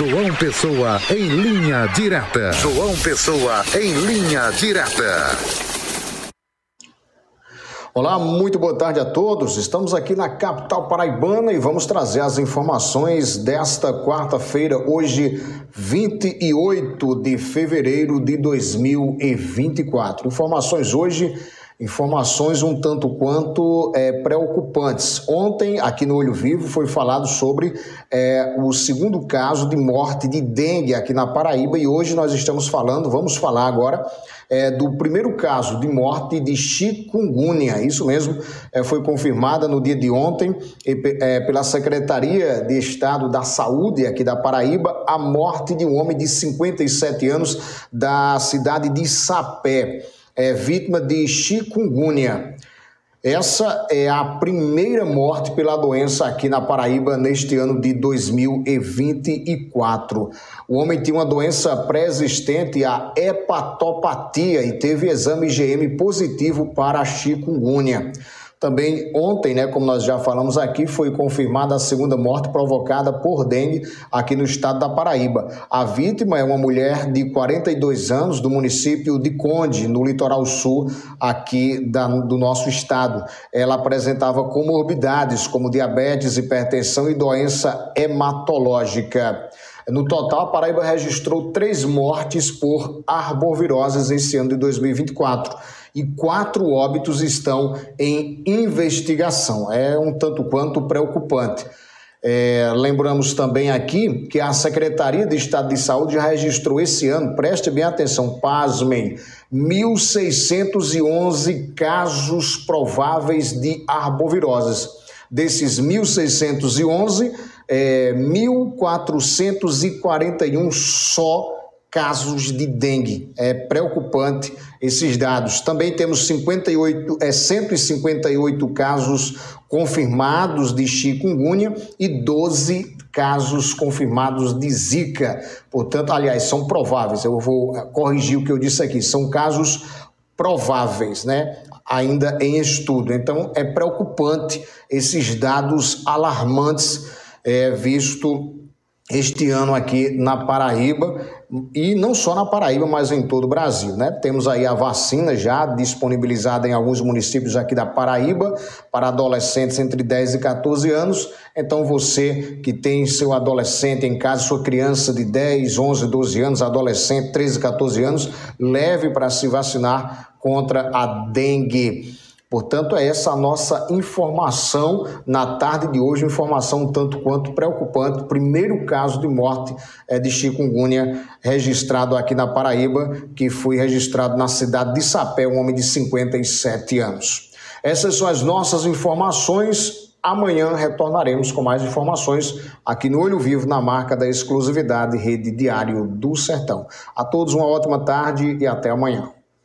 João Pessoa em linha direta. João Pessoa em linha direta. Olá, muito boa tarde a todos. Estamos aqui na capital paraibana e vamos trazer as informações desta quarta-feira, hoje, 28 de fevereiro de 2024. Informações hoje informações um tanto quanto é, preocupantes. Ontem, aqui no Olho Vivo, foi falado sobre é, o segundo caso de morte de dengue aqui na Paraíba e hoje nós estamos falando, vamos falar agora é, do primeiro caso de morte de chikungunya. Isso mesmo, é, foi confirmada no dia de ontem é, pela Secretaria de Estado da Saúde aqui da Paraíba a morte de um homem de 57 anos da cidade de Sapé é vítima de chikungunya. Essa é a primeira morte pela doença aqui na Paraíba neste ano de 2024. O homem tinha uma doença pré-existente, a hepatopatia, e teve exame IgM positivo para a chikungunya. Também ontem, né, como nós já falamos aqui, foi confirmada a segunda morte provocada por dengue aqui no estado da Paraíba. A vítima é uma mulher de 42 anos do município de Conde, no litoral sul aqui da, do nosso estado. Ela apresentava comorbidades como diabetes, hipertensão e doença hematológica. No total, a Paraíba registrou três mortes por arboviroses esse ano de 2024 e quatro óbitos estão em investigação. É um tanto quanto preocupante. É, lembramos também aqui que a Secretaria de Estado de Saúde registrou esse ano, preste bem atenção, pasmem, 1.611 casos prováveis de arboviroses. Desses 1.611, é, 1.441 só casos de dengue. É preocupante esses dados. Também temos 58, é, 158 casos confirmados de chikungunya e 12 casos confirmados de zika. Portanto, aliás, são prováveis. Eu vou é, corrigir o que eu disse aqui. São casos prováveis, né? Ainda em estudo. Então, é preocupante esses dados alarmantes é, visto este ano aqui na Paraíba e não só na Paraíba, mas em todo o Brasil, né? Temos aí a vacina já disponibilizada em alguns municípios aqui da Paraíba para adolescentes entre 10 e 14 anos. Então você que tem seu adolescente em casa, sua criança de 10, 11, 12 anos, adolescente 13, 14 anos, leve para se vacinar contra a dengue. Portanto, é essa a nossa informação na tarde de hoje, informação tanto quanto preocupante. Primeiro caso de morte é de chikungunya registrado aqui na Paraíba, que foi registrado na cidade de Sapé, um homem de 57 anos. Essas são as nossas informações. Amanhã retornaremos com mais informações aqui no Olho Vivo, na marca da exclusividade Rede Diário do Sertão. A todos uma ótima tarde e até amanhã.